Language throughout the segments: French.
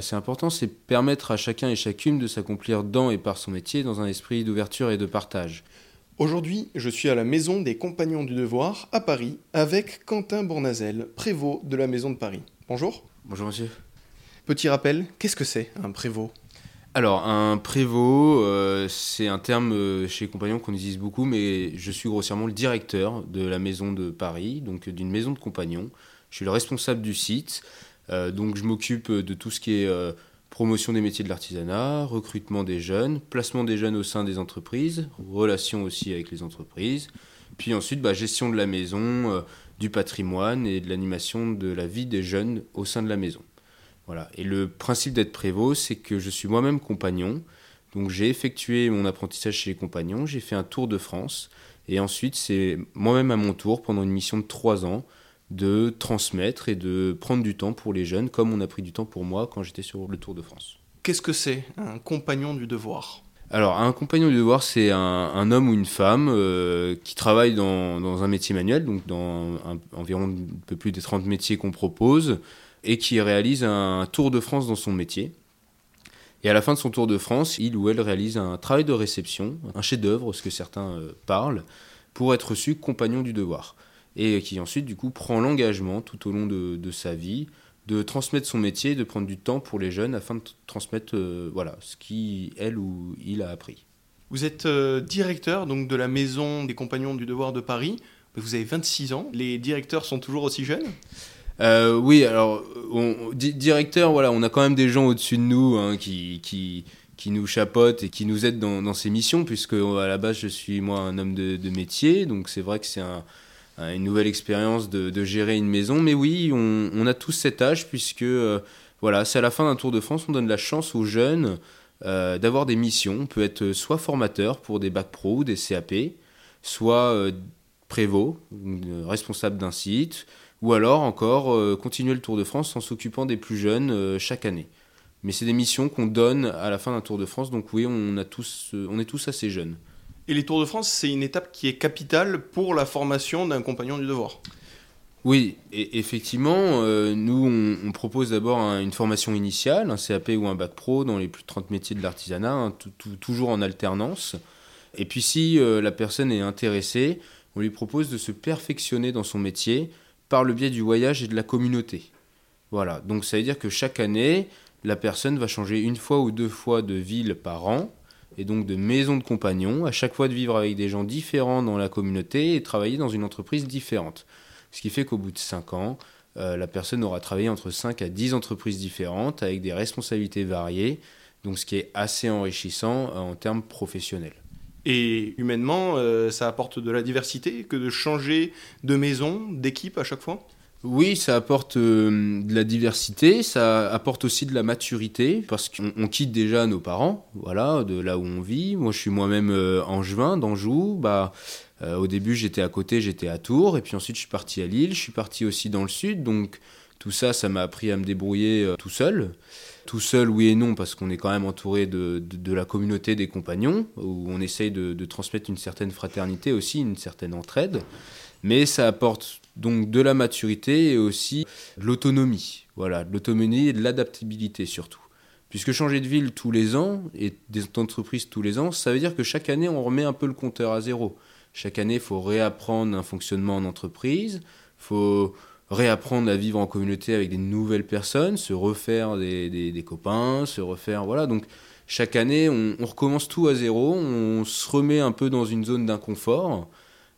C'est important, c'est permettre à chacun et chacune de s'accomplir dans et par son métier dans un esprit d'ouverture et de partage. Aujourd'hui, je suis à la Maison des Compagnons du Devoir à Paris avec Quentin Bournazel, prévôt de la Maison de Paris. Bonjour. Bonjour monsieur. Petit rappel, qu'est-ce que c'est un prévôt? Alors un prévôt, euh, c'est un terme euh, chez les compagnons qu'on utilise beaucoup, mais je suis grossièrement le directeur de la Maison de Paris, donc d'une maison de compagnons. Je suis le responsable du site, euh, donc je m'occupe de tout ce qui est promotion des métiers de l'artisanat, recrutement des jeunes, placement des jeunes au sein des entreprises, relations aussi avec les entreprises, puis ensuite bah, gestion de la maison, euh, du patrimoine et de l'animation de la vie des jeunes au sein de la maison. Voilà. Et le principe d'être prévôt, c'est que je suis moi-même compagnon, donc j'ai effectué mon apprentissage chez les compagnons, j'ai fait un tour de France, et ensuite c'est moi-même à mon tour, pendant une mission de trois ans, de transmettre et de prendre du temps pour les jeunes, comme on a pris du temps pour moi quand j'étais sur le Tour de France. Qu'est-ce que c'est un compagnon du devoir? Alors, un compagnon du devoir, c'est un, homme ou une femme euh, qui travaille dans, un métier manuel, donc dans environ un peu plus des 30 métiers qu'on propose, et qui réalise un tour de France dans son métier. Et à la fin de son tour de France, il ou elle réalise un travail de réception, un chef-d'œuvre, ce que certains euh, parlent, pour être reçu compagnon du devoir et qui ensuite du coup prend l'engagement tout au long de, sa vie de transmettre son métier, de prendre du temps pour les jeunes afin de transmettre euh, voilà ce qui ou il a appris. Vous êtes euh, directeur donc de la maison des compagnons du devoir de Paris. Vous avez 26 ans. Les directeurs sont toujours aussi jeunes? Euh, Oui, alors on, directeur, voilà, on a quand même des gens au-dessus de nous hein, qui, qui, qui, nous chapotent et qui nous aident dans, dans ces missions, puisque à la base je suis moi un homme de, de métier, donc c'est vrai que c'est un une nouvelle expérience de, gérer une maison. Mais oui, on, a tous cet âge puisque euh, voilà, c'est à la fin d'un Tour de France, on donne la chance aux jeunes euh, d'avoir des missions. On peut être soit formateur pour des bacs pro ou des CAP, soit prévôt, responsable d'un site, ou alors encore continuer le Tour de France en s'occupant des plus jeunes chaque année. Mais c'est des missions qu'on donne à la fin d'un Tour de France, donc oui, on, on est tous assez jeunes. Et les Tours de France, c'est une étape qui est capitale pour la formation d'un compagnon du devoir. Oui, et effectivement, euh, nous, on, propose d'abord une formation initiale, un CAP ou un bac pro dans les plus de 30 métiers de l'artisanat, hein, toujours en alternance. Et puis si euh, la personne est intéressée, on lui propose de se perfectionner dans son métier par le biais du voyage et de la communauté. Voilà, donc ça veut dire que chaque année, la personne va changer une fois ou deux fois de ville par an, et donc de maison de compagnons, à chaque fois de vivre avec des gens différents dans la communauté et travailler dans une entreprise différente. Ce qui fait qu'au bout de 5 ans, euh, la personne aura travaillé entre 5 à 10 entreprises différentes avec des responsabilités variées, donc ce qui est assez enrichissant euh, en termes professionnels. Et humainement, euh, ça apporte de la diversité que de changer de maison, d'équipe à chaque fois? Oui, ça apporte euh, de la diversité, ça apporte aussi de la maturité, parce qu'on quitte déjà nos parents, voilà, de là où on vit. Moi, je suis moi-même euh, angevin, d'Anjou. Bah, euh, au début, j'étais à côté, j'étais à Tours, et puis ensuite, je suis parti à Lille. Je suis parti aussi dans le sud, donc tout ça, ça m'a appris à me débrouiller tout seul. Tout seul, oui et non, parce qu'on est quand même entouré de, la communauté des compagnons, où on essaye de transmettre une certaine fraternité aussi, une certaine entraide. Mais ça apporte donc de la maturité et aussi de l'autonomie. Voilà, de l'autonomie et de l'adaptabilité surtout. Puisque changer de ville tous les ans et des entreprises tous les ans, ça veut dire que chaque année, on remet un peu le compteur à zéro. Chaque année, il faut réapprendre un fonctionnement en entreprise, il faut réapprendre à vivre en communauté avec des nouvelles personnes, se refaire des, copains, se refaire... Voilà, donc chaque année, on, recommence tout à zéro, on se remet un peu dans une zone d'inconfort.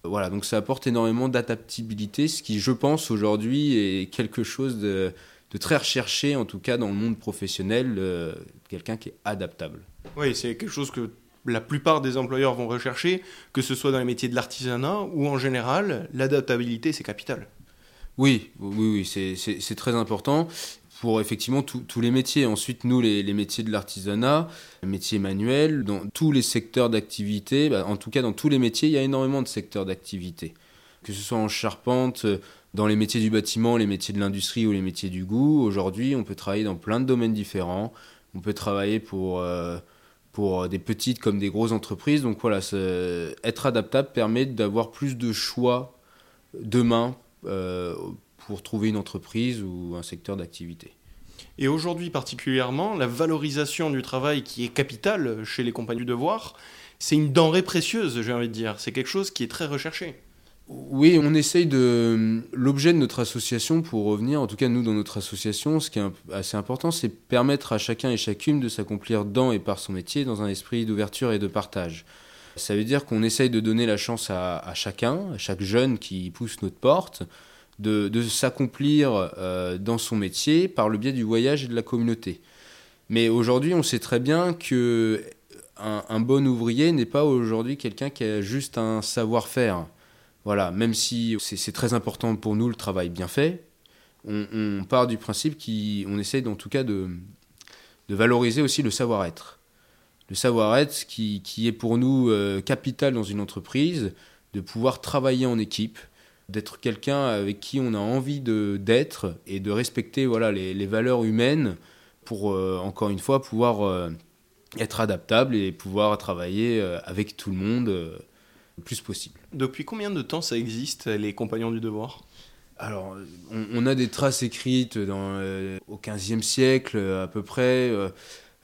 Voilà, donc ça apporte énormément d'adaptabilité, ce qui, je pense, aujourd'hui est quelque chose de, très recherché, en tout cas dans le monde professionnel, euh, quelqu'un qui est adaptable. Oui, c'est quelque chose que la plupart des employeurs vont rechercher, que ce soit dans les métiers de l'artisanat ou en général, l'adaptabilité, c'est capital. Oui, oui, oui, c'est très important pour effectivement tous les métiers. Ensuite, nous, les, métiers de l'artisanat, les métiers manuels, dans tous les secteurs d'activité, bah, en tout cas dans tous les métiers, il y a énormément de secteurs d'activité. Que ce soit en charpente, dans les métiers du bâtiment, les métiers de l'industrie ou les métiers du goût, aujourd'hui, on peut travailler dans plein de domaines différents. On peut travailler pour, euh, pour des petites comme des grosses entreprises. Donc voilà, être adaptable permet d'avoir plus de choix demain euh, pour trouver une entreprise ou un secteur d'activité. Et aujourd'hui particulièrement, la valorisation du travail qui est capitale chez les compagnons du devoir, c'est une denrée précieuse, j'ai envie de dire. C'est quelque chose qui est très recherché. Oui, on essaye de. L'objet de notre association, pour revenir, en tout cas nous dans notre association, ce qui est assez important, c'est permettre à chacun et chacune de s'accomplir dans et par son métier dans un esprit d'ouverture et de partage. Ça veut dire qu'on essaye de donner la chance à, chacun, à chaque jeune qui pousse notre porte, de, s'accomplir euh, dans son métier par le biais du voyage et de la communauté. Mais aujourd'hui, on sait très bien que un bon ouvrier n'est pas aujourd'hui quelqu'un qui a juste un savoir-faire. Voilà, même si c'est très important pour nous le travail bien fait, on, part du principe qu'on essaye en tout cas de, valoriser aussi le savoir-être. Le savoir-être qui, est pour nous euh, capital dans une entreprise, de pouvoir travailler en équipe, d'être quelqu'un avec qui on a envie d'être et de respecter voilà, les, valeurs humaines pour, euh, encore une fois, pouvoir euh, être adaptable et pouvoir travailler avec tout le monde plus possible. Depuis combien de temps ça existe, les Compagnons du Devoir? Alors, on, a des traces écrites dans, euh, au XVe siècle à peu près. Euh,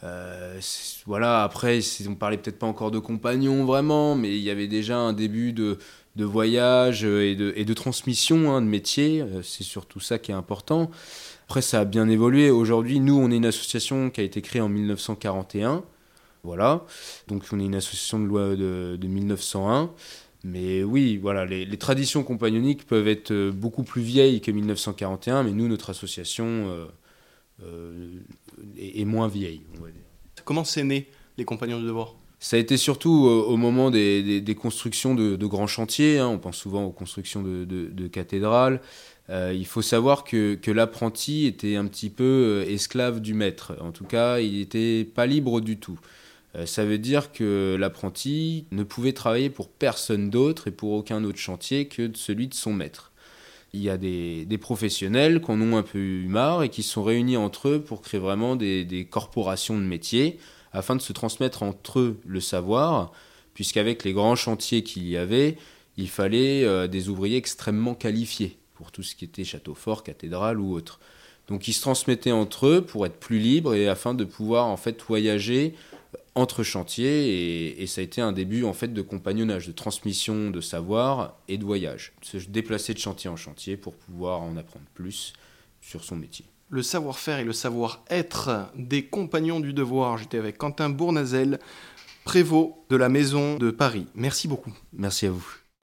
euh, voilà, après, on parlait peut-être pas encore de compagnons vraiment, mais il y avait déjà un début de, de voyage et de, et de transmission hein, de métier. C'est surtout ça qui est important. Après, ça a bien évolué. Aujourd'hui, nous, on est une association qui a été créée en 1941. Voilà. Donc on est une association de loi de, 1901. Mais oui, voilà, les, traditions compagnoniques peuvent être euh, beaucoup plus vieilles que 1941, mais nous, notre association euh, euh, est, moins vieille, Comment c'est né, les Compagnons du Devoir? Ça a été surtout au moment des, constructions de, grands chantiers, hein. on pense souvent aux constructions de, cathédrales. il faut savoir que, l'apprenti était un petit peu esclave du maître, en tout cas, il n'était pas libre du tout. Euh, ça veut dire que l'apprenti ne pouvait travailler pour personne d'autre et pour aucun autre chantier que celui de son maître. Il y a des, professionnels qui en ont un peu eu marre et qui sont réunis entre eux pour créer vraiment des, corporations de métiers afin de se transmettre entre eux le savoir, puisqu'avec les grands chantiers qu'il y avait, il fallait euh, des ouvriers extrêmement qualifiés pour tout ce qui était château fort, cathédrale ou autre. Donc ils se transmettaient entre eux pour être plus libres et afin de pouvoir en fait voyager entre chantiers et, ça a été un début en fait de compagnonnage, de transmission de savoir et de voyage. Se déplacer de chantier en chantier pour pouvoir en apprendre plus sur son métier. Le savoir-faire et le savoir-être des compagnons du devoir. J'étais avec Quentin Bournazel, prévôt de la Maison de Paris. Merci beaucoup. Merci à vous.